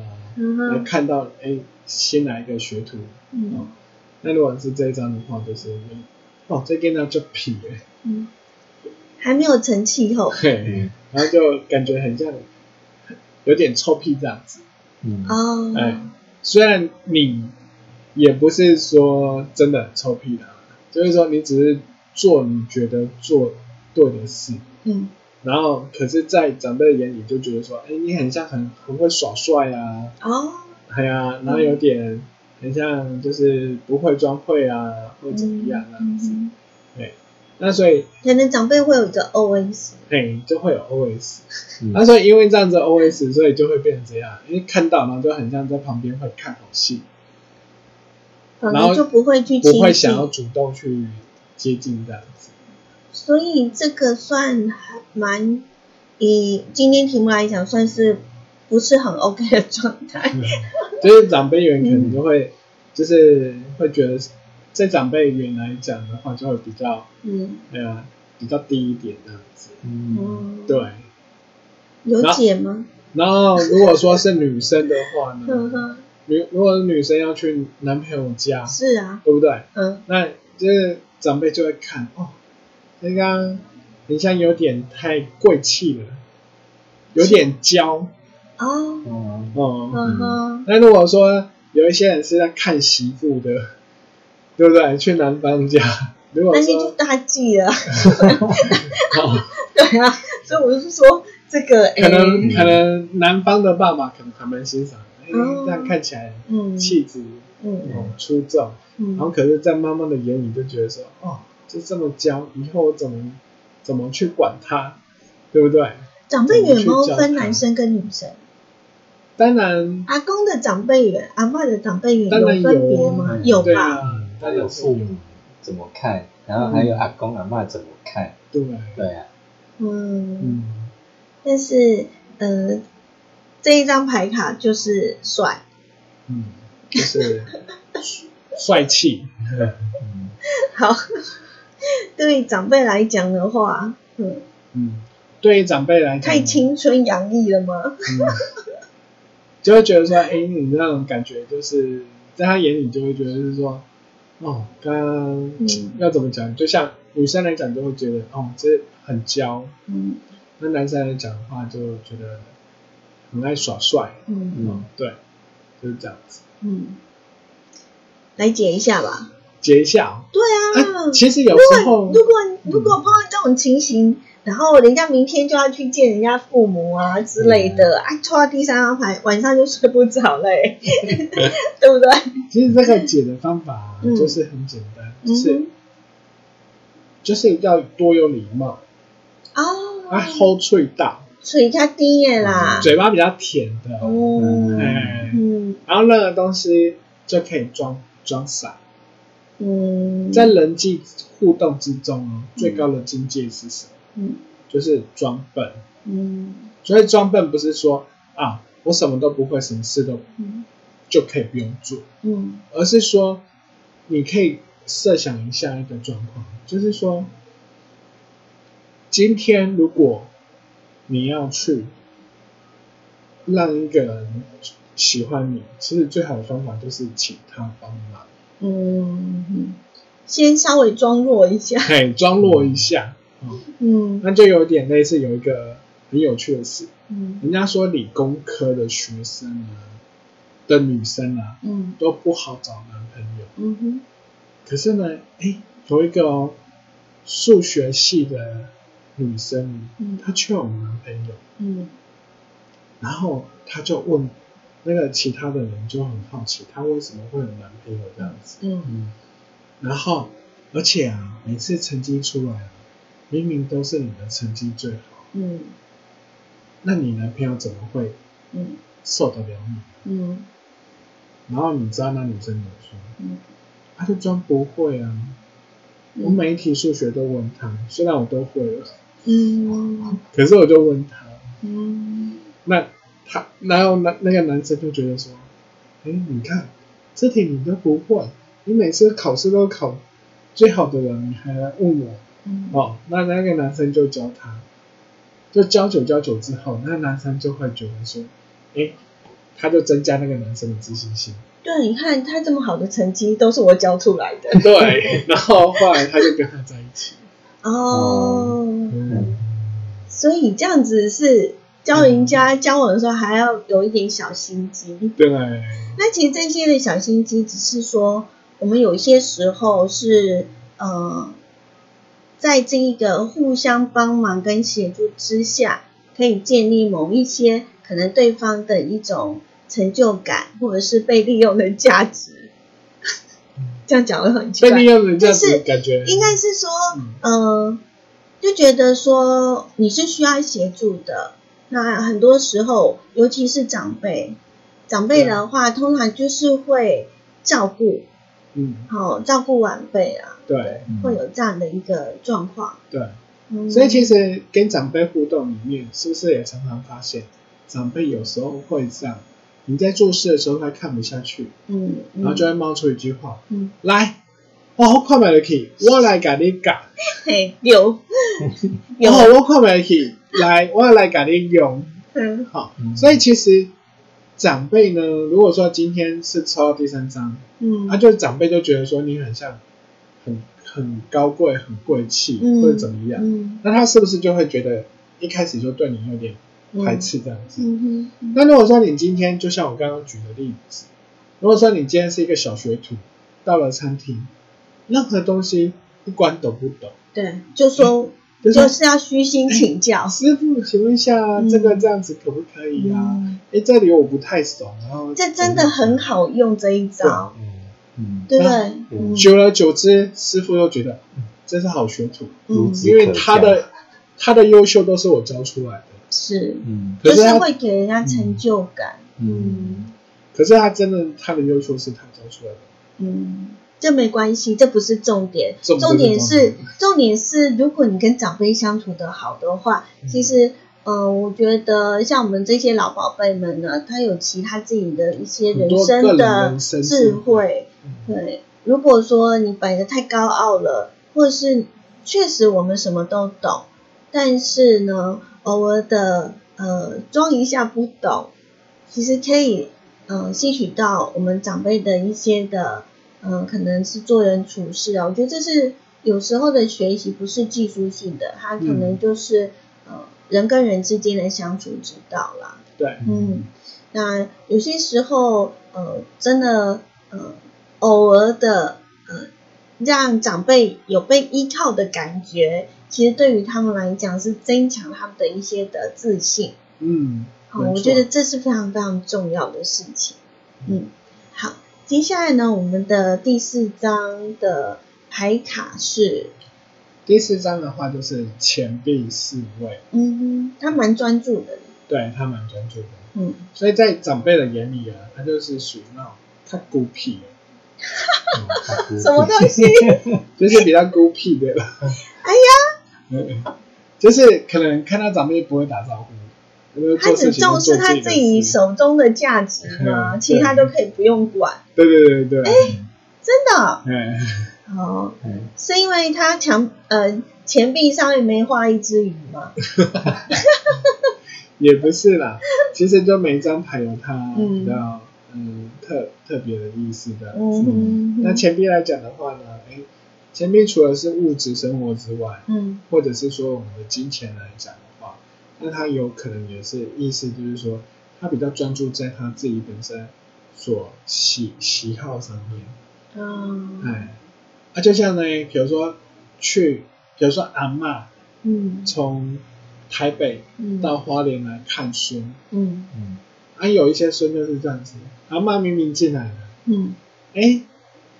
S5: 看到哎新来一个学徒，嗯，那如果是这一张的话，就是哦这个呢就痞哎，嗯，
S4: 还没有成气候，
S5: 嘿，然后就感觉很像。有点臭屁这样子，
S4: 嗯。哦，
S5: 哎，虽然你也不是说真的臭屁的，就是说你只是做你觉得做对的事，嗯，然后可是，在长辈眼里就觉得说，哎，你很像很很会耍帅啊，
S4: 哦，
S5: 哎呀，然后有点很像就是不会装会啊，或怎么样这样子，对。那所以
S4: 可能长辈会有一个 O S，
S5: 嘿，就会有 O S。那所以因为这样子 O S，所以就会变成这样，因为看到然后就很像在旁边会看好戏，
S4: 然后就不会去
S5: 不会想要主动去接近这样子。
S4: 所以这个算还蛮以今天题目来讲，算是不是很 O K 的状态。
S5: 就是长辈员可能就会就是会觉得。在长辈缘来讲的话，就会比较，嗯，呃，比较低一点这样子，嗯，对。
S4: 有解吗？
S5: 然后如果说是女生的话呢，女如果女生要去男朋友家，
S4: 是啊，
S5: 对不对？嗯，那就是长辈就会看哦，那个很像有点太贵气了，有点娇，
S4: 哦，哦，
S5: 哦，那如果说有一些人是在看媳妇的。对不对？去男方家，如果
S4: 那你就大忌了。对啊，所以我就是说这个，
S5: 可能可能男方的爸爸可能还蛮欣赏，哎，这样看起来气质嗯。出众，然后可是，在妈妈的眼里就觉得说，哦，就这么教，以后我怎么怎么去管他，对不对？
S4: 长辈有没有分男生跟女生？
S5: 当然，
S4: 阿公的长辈缘，阿妈的长辈缘有分别吗？
S5: 有
S4: 吧。
S3: 他有父母怎么看，然后还有阿公阿妈怎么看，
S5: 对
S3: 对
S4: 啊，嗯嗯，但是呃，这一张牌卡就是帅，
S5: 嗯，就是 帅气，
S4: 好，对长辈来讲的话，
S5: 嗯嗯，对于长辈来讲，
S4: 太青春洋溢了吗？
S5: 就会觉得说，哎，你那种感觉，就是在他眼里就会觉得是说。哦，刚刚要怎么讲？就像女生来讲，就会觉得哦，这很娇。嗯，那男生来讲的话，就觉得很爱耍帅。嗯嗯，对，就是这样子。嗯，
S4: 来解一下吧。
S5: 解一下。
S4: 对啊。
S5: 其实有时候，
S4: 如果如果碰到这种情形。然后人家明天就要去见人家父母啊之类的，哎，抽到第三张牌，晚上就睡不着嘞，对不对？
S5: 其实这个解的方法就是很简单，就是就是要多有礼貌
S4: 哦，
S5: 啊，hold 嘴大，
S4: 嘴较低的啦，
S5: 嘴巴比较甜的哦，哎，嗯，然后那个东西就可以装装傻，嗯，在人际互动之中哦，最高的境界是什么？嗯，就是装笨。嗯，所以装笨不是说啊，我什么都不会，什么事都就可以不用做。嗯，而是说，你可以设想一下一个状况，就是说，今天如果你要去让一个人喜欢你，其实最好的方法就是请他帮忙。嗯，
S4: 先稍微装弱一下。
S5: 嘿，装弱一下。嗯，那就有点类似有一个很有趣的事，嗯，人家说理工科的学生啊，的女生啊，嗯，都不好找男朋友，嗯哼，可是呢，哎，有一个哦，数学系的女生，嗯，她却有男朋友，嗯，然后她就问那个其他的人就很好奇，他为什么会有男朋友这样子，嗯。嗯，然后而且啊，每次成绩出来。明明都是你的成绩最好，嗯，那你男朋友怎么会，嗯，受得了你？嗯，然后你知道那女生怎么说？嗯，他就装不会啊，我每一题数学都问他，虽然我都会了，嗯，可是我就问他，嗯，那他然后那那个男生就觉得说，哎，你看这题你都不会，你每次考试都考最好的人，你还来问我，哦，那那个男生就教他，就教久教久之后，那男生就会觉得说，哎，他就增加那个男生的自信心。
S4: 对，你看他这么好的成绩都是我教出来的。
S5: 对，然后后来他就跟他在一起。哦，
S4: 所以这样子是教人家交往的时候还要有一点小心机。
S5: 对。
S4: 那其实这些的小心机，只是说我们有些时候是呃，在这一个互相帮忙跟协助之下，可以建立某一些可能对方的一种成就感，或者是被利用的价值。这样讲会很奇怪，
S5: 就是感觉
S4: 应该是说，嗯，就觉得说你是需要协助的。那很多时候，尤其是长辈，长辈的话，通常就是会照顾，嗯，好照顾晚辈啊，
S5: 对，
S4: 会有这样的一个状况。
S5: 对，所以其实跟长辈互动里面，是不是也常常发现，长辈有时候会这样。你在做事的时候，他看不下去，嗯，然后就会冒出一句话，嗯，来，我好快买得起，我来给你教，
S4: 嘿，有，
S5: 有，我快买得起，来，我来给你用，嗯，好，所以其实长辈呢，如果说今天是抽到第三张，嗯，他就长辈就觉得说你很像很很高贵、很贵气或者怎么样，嗯，那他是不是就会觉得一开始就对你有点？排斥这样子。那如果说你今天就像我刚刚举的例子，如果说你今天是一个小学徒，到了餐厅，任何东西不管懂不懂，
S4: 对，就说就是要虚心请教。
S5: 师傅，请问一下这个这样子可不可以啊？哎，这里我不太熟，然后
S4: 这真的很好用这一招，嗯，对不对？
S5: 久而久之，师傅又觉得这是好学徒，因为他的他的优秀都是我教出来的。
S4: 是，嗯，就是会给人家成就感，嗯。
S5: 可是他真的，他的优秀是他教出来的，
S4: 嗯，这没关系，这不是重点，重点是，重点是，如果你跟长辈相处的好的话，其实，呃，我觉得像我们这些老宝贝们呢，他有其他自己的一些人生的智慧，对。如果说你摆的太高傲了，或是确实我们什么都懂，但是呢。偶尔的呃装一下不懂，其实可以嗯吸取到我们长辈的一些的嗯可能是做人处事啊，我觉得这是有时候的学习不是技术性的，它可能就是呃人跟人之间的相处之道啦。
S5: 对，
S4: 嗯，那有些时候呃真的呃偶尔的呃让长辈有被依靠的感觉。其实对于他们来讲是增强他们的一些的自信，嗯，好，我觉得这是非常非常重要的事情，嗯，好，接下来呢，我们的第四张的牌卡是，
S5: 第四张的话就是钱币四位，
S4: 嗯哼，他蛮专注的，
S5: 对他蛮专注的，嗯，所以在长辈的眼里啊，他就是属于那种太孤僻，
S4: 什么东西？
S5: 就是比较孤僻的，
S4: 哎呀。
S5: 就是可能看到长辈不会打招呼，
S4: 他只重视他自己手中的价值嘛，其他都可以不用管。
S5: 对对对对。哎，
S4: 真的。哦，是因为他墙呃钱币上面没画一只鱼吗？
S5: 也不是啦，其实就每一张牌有它比较嗯特特别的意思的。嗯那钱币来讲的话呢，哎。钱币除了是物质生活之外，嗯，或者是说我们的金钱来讲那他有可能也是意思就是说，他比较专注在他自己本身所喜喜好上面，嗯，哎，啊，就像呢，比如说去，比如说阿妈，嗯，从台北到花莲来看孙，嗯。嗯，啊，有一些孙就是这样子，阿妈明明进来了，嗯，哎。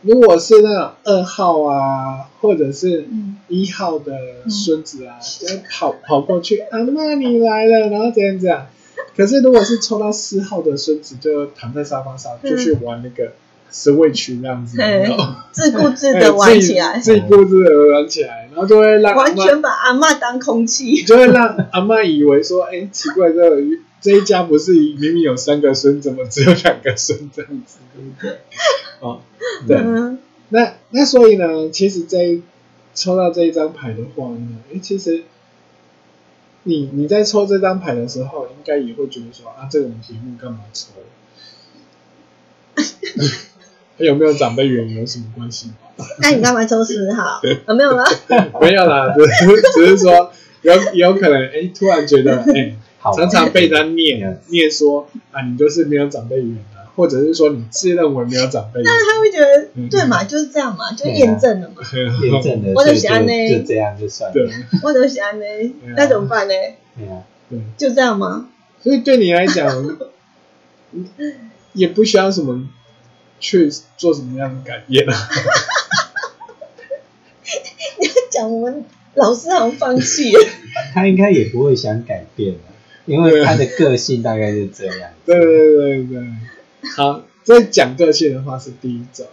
S5: 如果是那种二号啊，或者是一号的孙子啊，就跑跑过去，阿妈你来了，然后怎样怎样。可是如果是抽到四号的孙子，就躺在沙发上，就去玩那个 Switch 那样子，
S4: 自顾自的玩起来，
S5: 自顾自的玩起来，然后就会让
S4: 完全把阿妈当空气，
S5: 就会让阿妈以为说，哎，奇怪，这这一家不是明明有三个孙，怎么只有两个孙这样子，对不对？哦，对，那那所以呢，其实这抽到这一张牌的话呢，哎，其实你你在抽这张牌的时候，应该也会觉得说，啊，这种题目干嘛抽？有没有长辈缘有什么关系？
S4: 那你干嘛抽十号？啊，没有了，
S5: 没有啦，只只是说有有可能，哎，突然觉得，哎，常常被他念念说啊，你就是没有长辈缘啊，或者是说你自认为没有长辈，
S4: 那他会觉得，对嘛，就是这样嘛，就验证了嘛，
S3: 验证了，
S4: 我就喜欢呢，
S3: 就这样就算，了，
S4: 我就喜欢呢，那怎么办呢？
S3: 对啊，
S5: 对，
S4: 就这样吗？
S5: 所以对你来讲，也不需要什么。去做什么样的改变啊？
S4: 你要讲我们老师好像放弃了。
S3: 他应该也不会想改变了，因为他的个性大概是这样。
S5: 对对对对 好，这讲个性的话是第一种，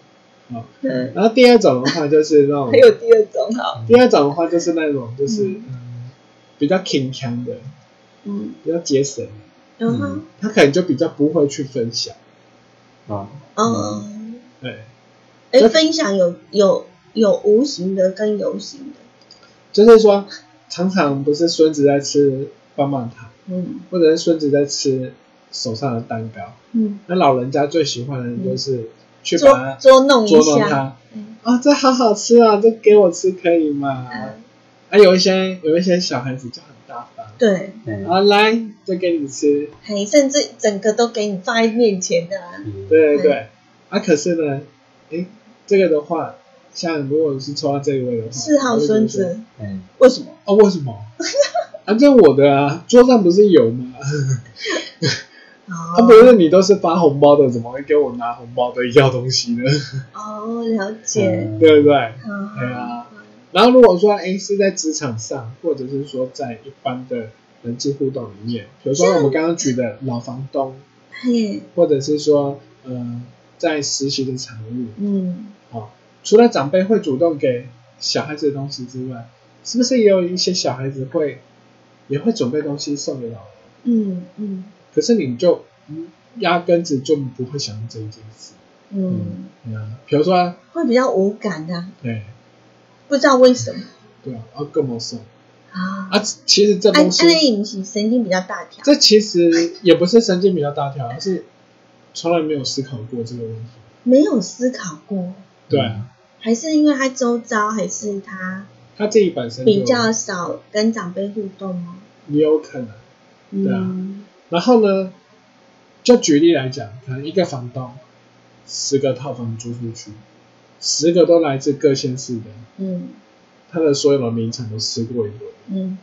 S5: 好。然后第二种的话就是那种。
S4: 还有第二种哈。
S5: 第二种的话就是那种就是嗯比较勤强的，嗯，比较节省，嗯，他可能就比较不会去分享。啊，嗯，对，
S4: 哎，分享有有有无形的跟有形的，
S5: 就是说，常常不是孙子在吃棒棒糖，嗯，或者是孙子在吃手上的蛋糕，嗯，那老人家最喜欢的就是去把它
S4: 捉弄
S5: 捉弄他，啊，这好好吃啊，这给我吃可以吗？啊，有一些有一些小孩子就很大方。
S4: 对，
S5: 啊，来，再给你吃，
S4: 嘿，甚至整个都给你放在面前的，
S5: 对对对，啊，可是呢，哎，这个的话，像如果是抽到这一位的话，
S4: 四号孙子，嗯，为什么？
S5: 啊，为什么？啊，这我的啊，桌上不是有吗？啊，不是你都是发红包的，怎么会给我拿红包的要东西呢？
S4: 哦，了解，
S5: 对不对？对啊。然后如果说哎是在职场上，或者是说在一般的人际互动里面，比如说我们刚刚举的老房东，或者是说呃在实习的场域，嗯，好，除了长辈会主动给小孩子的东西之外，是不是也有一些小孩子会也会准备东西送给老人？嗯嗯。可是你就压根子就不会想到这一件事，嗯，啊，比如说
S4: 会比较无感的，
S5: 对。
S4: 不知道为什么？
S5: 对啊，啊，更没说啊啊！其实这东西，
S4: 安安神经比较大条。
S5: 这其实也不是神经比较大条，而是从来没有思考过这个问题。
S4: 没有思考过。
S5: 对啊。
S4: 还是因为他周遭，还是他
S5: 他自己本身
S4: 比较少跟长辈互动吗？
S5: 也有可能。对啊。然后呢，就举例来讲，可能一个房东十个套房租出去。十个都来自各县市的，嗯，他的所有的名产都吃过一轮，嗯，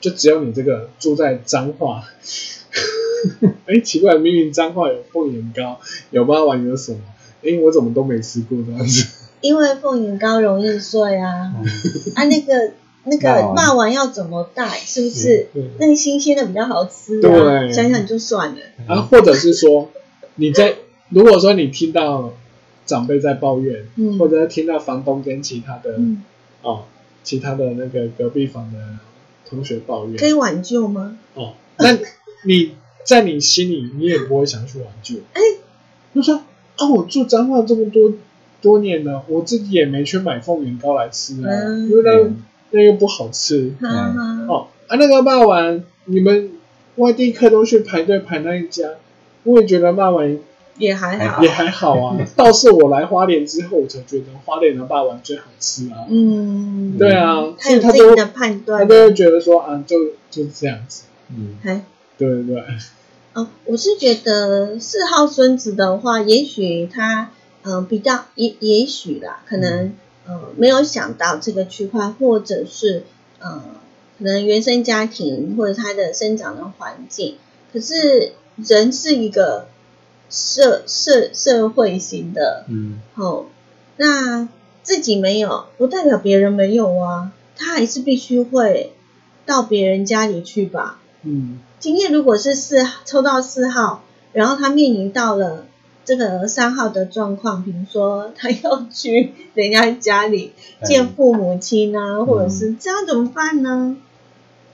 S5: 就只有你这个住在彰化，哎，奇怪，明明彰化有凤眼糕，有八丸，有什么？哎，我怎么都没吃过这样子？
S4: 因为凤眼糕容易碎啊，啊，那个那个霸丸要怎么带？是不是？那个新鲜的比较好吃啊？想想就算了。
S5: 啊，或者是说你在，如果说你听到。长辈在抱怨，或者听到房东跟其他的哦，其他的那个隔壁房的同学抱怨，
S4: 可以挽救吗？
S5: 哦，那你在你心里，你也不会想去挽救。哎，就说啊，我住彰化这么多多年了，我自己也没去买凤眼糕来吃啊，因为那那又不好吃。哦啊，那个霸王，你们外地客都去排队排那一家，我也觉得霸王。
S4: 也还好，
S5: 也还好啊。倒是我来花莲之后，我才觉得花莲的霸王最好吃啊。嗯，对啊，
S4: 他有自己的判断，
S5: 他都会觉得说啊，就就是这样子。嗯，对对对。
S4: 哦，我是觉得四号孙子的话，也许他嗯比较也也许啦，可能呃没有想到这个区块，或者是呃可能原生家庭或者他的生长的环境，可是人是一个。社社社会型的，嗯，好，那自己没有，不代表别人没有啊，他还是必须会到别人家里去吧，嗯，今天如果是四抽到四号，然后他面临到了这个三号的状况，比如说他要去人家家里见父母亲啊，或者是这样怎么办呢？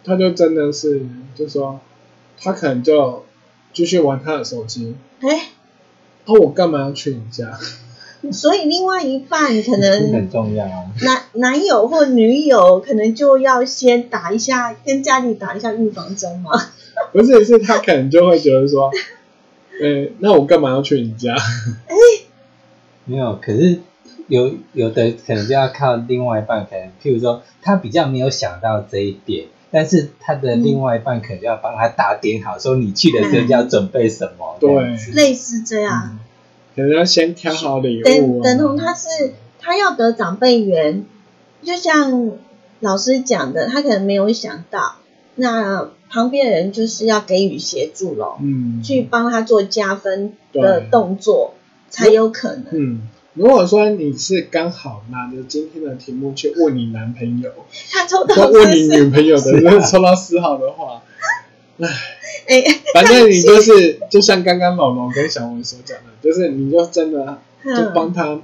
S5: 他就真的是，就说他可能就继续玩他的手机。哎，那我干嘛要去你家？
S4: 所以另外一半可能
S3: 很重要啊，
S4: 男男友或女友可能就要先打一下，跟家里打一下预防针嘛。
S5: 不是，是他可能就会觉得说，呃，那我干嘛要去你家？哎，
S3: 没有，可是有有的可能就要靠另外一半，可能譬如说他比较没有想到这一点，但是他的另外一半可能就要帮他打点好，说你去的时候要准备什么，
S5: 对，
S4: 类似这样。
S5: 可能要先挑好礼物。
S4: 等等同他是他要得长辈缘，就像老师讲的，他可能没有想到，那旁边人就是要给予协助咯，嗯，去帮他做加分的动作，才有可能。
S5: 嗯，如果说你是刚好拿着今天的题目去问你男朋友，
S4: 他抽到
S5: 问你女朋友的，如果抽到四号的话，唉。哎，反正你就是，就像刚刚老龙跟小文所讲的，就是你就真的就帮他，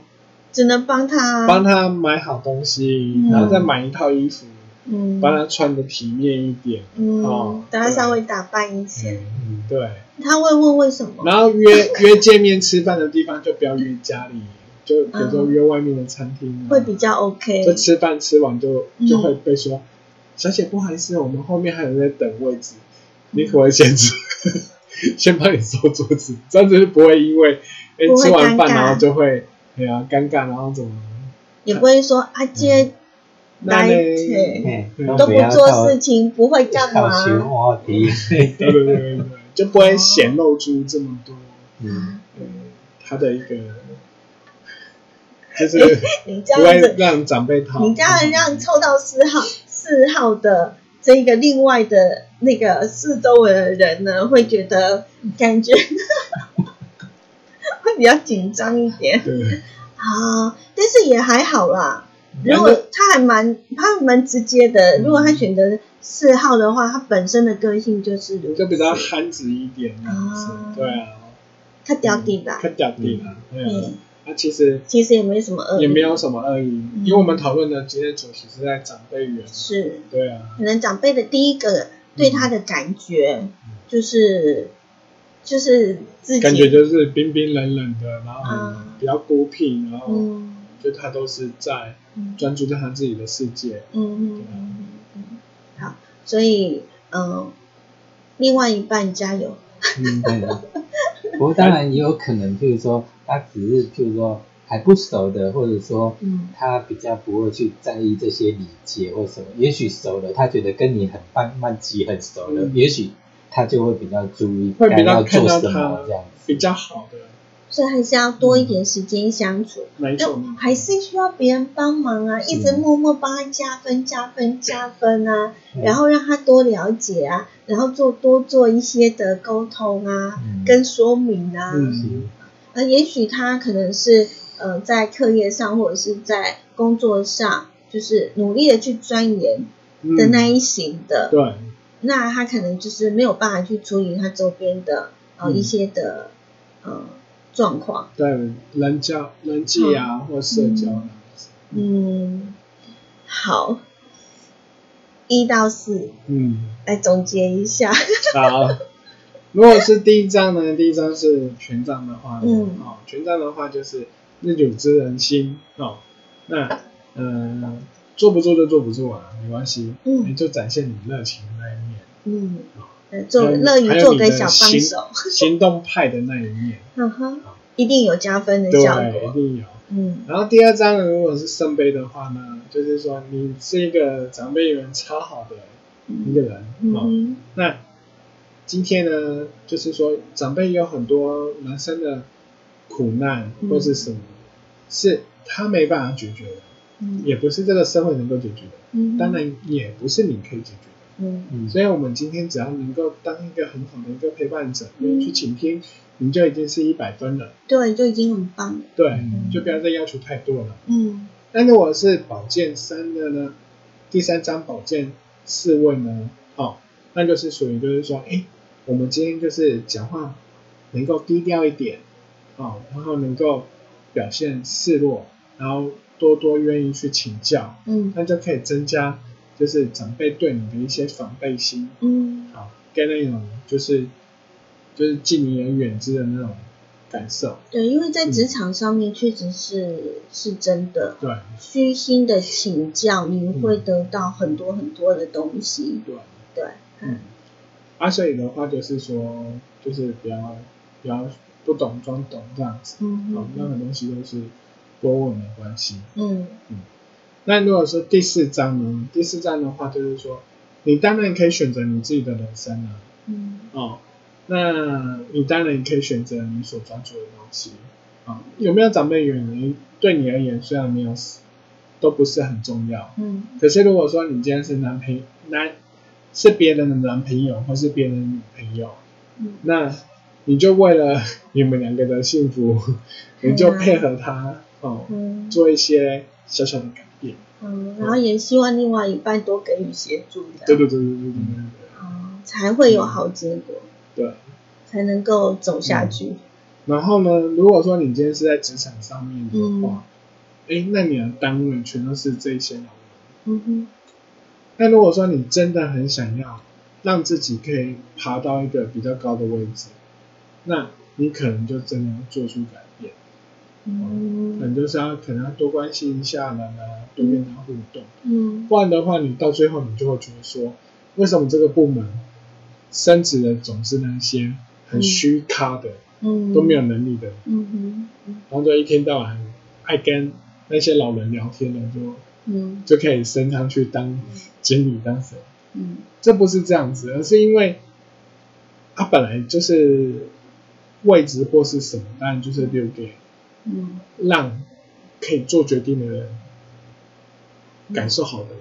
S4: 只能帮他
S5: 帮他买好东西，然后再买一套衣服，嗯，帮他穿的体面一点，嗯，哦，
S4: 等他稍微打扮一些，
S5: 嗯，对。
S4: 他会问为什么？
S5: 然后约 约见面吃饭的地方就不要约家里，就比如说约外面的餐厅，
S4: 会比较 OK。
S5: 就吃饭吃完就就会被说，小姐不好意思，我们后面还有人在等位置。你可不可以先吃，先帮你收桌子，这样子不会因为哎吃完饭然后就会哎呀尴尬，然后怎么？
S4: 也不会说阿姐来都不做事情，不会干嘛？
S5: 对对对对，就不会显露出这么多嗯他的一个 就是不会让长辈讨
S4: 你家人让抽到四号四号的。这个另外的那个四周围的人呢，会觉得感觉 会比较紧张一点。啊，但是也还好啦。如果他还蛮他蛮直接的，如果他选择四号的话，他本身的个性就是
S5: 就比较憨直一点啊。对啊，
S4: 他屌底吧？
S5: 他屌底了，嗯。那其实
S4: 其实也没什么恶
S5: 意，也没有什么恶意，因为我们讨论的今天主题是在长辈缘，
S4: 是，
S5: 对啊，
S4: 可能长辈的第一个对他的感觉就是就是自己
S5: 感觉就是冰冰冷冷的，然后比较孤僻，然后就他都是在专注在他自己的世界，嗯嗯
S4: 嗯，好，所以嗯，另外一半加油，
S3: 嗯对的，不过当然也有可能就是说。他只是就是说还不熟的，或者说他比较不会去在意这些礼节或什么。也许熟了，他觉得跟你很慢慢级很熟了，也许他就会比较注意该要做什么这样子。
S5: 比较好的，
S4: 所以还是要多一点时间相处，
S5: 没错。
S4: 还是需要别人帮忙啊，一直默默帮他加分、加分、加分啊，然后让他多了解啊，然后做多做一些的沟通啊，跟说明啊。啊，也许他可能是呃在课业上或者是在工作上，就是努力的去钻研的那一型的，
S5: 对，
S4: 那他可能就是没有办法去处理他周边的呃一些的呃状况，
S5: 对，人交人际啊或社交
S4: 嗯，好，一到四，嗯，来总结一下，
S5: 好。如果是第一章呢？第一章是权杖的话，哦，权杖的话就是日久知人心哦。那嗯，做不做就做不做啊，没关系，嗯，就展现你热情的那一面，
S4: 嗯，做乐于做给小帮手，
S5: 行动派的那一面，
S4: 嗯哼，一定有加分的效果，
S5: 一定有，嗯。然后第二张呢，如果是圣杯的话呢，就是说你是一个长辈缘超好的一个人，嗯，那。今天呢，就是说长辈有很多男生的苦难或是什么，是他没办法解决的，也不是这个社会能够解决的，当然也不是你可以解决的。嗯所以我们今天只要能够当一个很好的一个陪伴者，去倾听，你就已经是一百分了。
S4: 对，就已经很棒了。
S5: 对，就不要再要求太多了。嗯。那如果是宝剑三的呢？第三张宝剑四问呢？哦，那就是属于就是说，哎。我们今天就是讲话能够低调一点，哦，然后能够表现示弱，然后多多愿意去请教，嗯，那就可以增加就是长辈对你的一些防备心，嗯，好，跟那种就是就是敬你而远之的那种感受。
S4: 对，因为在职场上面确实是是真的，
S5: 对，
S4: 虚心的请教，你会得到很多很多的东西，
S5: 对，
S4: 对，嗯。
S5: 啊，所以的话就是说，就是比较比较不懂装懂这样子，嗯好，任何东西都是多问没关系，嗯。嗯。那如果说第四章呢？第四章的话就是说，你当然可以选择你自己的人生啊，嗯。哦，那你当然可以选择你所专注的东西，啊，有没有长辈远离对你而言虽然没有，都不是很重要，嗯。可是如果说你今天是男朋男。是别人的男朋友或是别人的女朋友，那你就为了你们两个的幸福，你就配合他哦，做一些小小的改变。
S4: 嗯，然后也希望另外一半多给予协助的。
S5: 对对对对对对对。
S4: 哦，才会有好结果。
S5: 对。
S4: 才能够走下去。
S5: 然后呢，如果说你今天是在职场上面的话，哎，那你的单位全都是这些老人。嗯哼。那如果说你真的很想要让自己可以爬到一个比较高的位置，那你可能就真的要做出改变，嗯，可能就是要可能要多关心一下人啊，多跟他互动，嗯，不然的话，你到最后你就会觉得说，为什么这个部门升职的总是那些很虚咖的，嗯，都没有能力的，嗯哼，然后就一天到晚爱跟那些老人聊天的就。嗯，就可以升上去当经理，当谁？嗯，这不是这样子，而是因为他本来就是位置或是什么，当然就是留给嗯，让可以做决定的人感受好的人。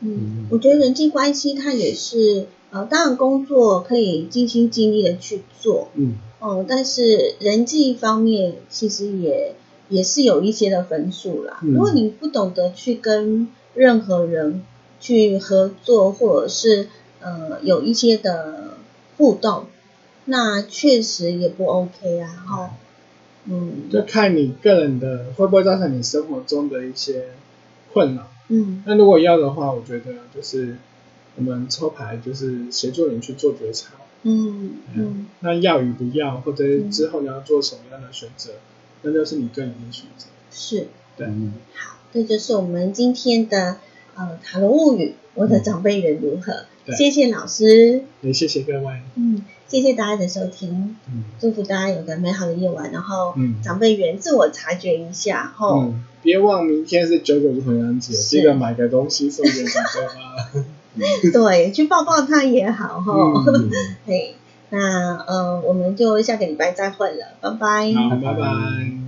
S4: 嗯，我觉得人际关系它也是呃，当然工作可以尽心尽力的去做，嗯，哦，但是人际方面其实也。也是有一些的分数啦。如果你不懂得去跟任何人去合作，或者是呃有一些的互动，那确实也不 OK 啊。哈，
S5: 嗯，就看你个人的会不会造成你生活中的一些困扰。嗯，那如果要的话，我觉得就是我们抽牌就是协助你去做觉察。嗯嗯，那要与不要，或者之后你要做什么样的选择？那就是你个人的选择。
S4: 是，
S5: 对，
S4: 好，这就是我们今天的呃塔罗物语，我的长辈人如何？谢谢老师，
S5: 也谢谢各位，
S4: 嗯，谢谢大家的收听，嗯，祝福大家有个美好的夜晚，然后长辈缘自我察觉一下，吼，
S5: 别忘明天是九九重阳节，记得买个东西送给长辈啊，
S4: 对，去抱抱他也好，哈，嘿。那呃，我们就下个礼拜再会了，拜拜。
S5: 好，拜拜。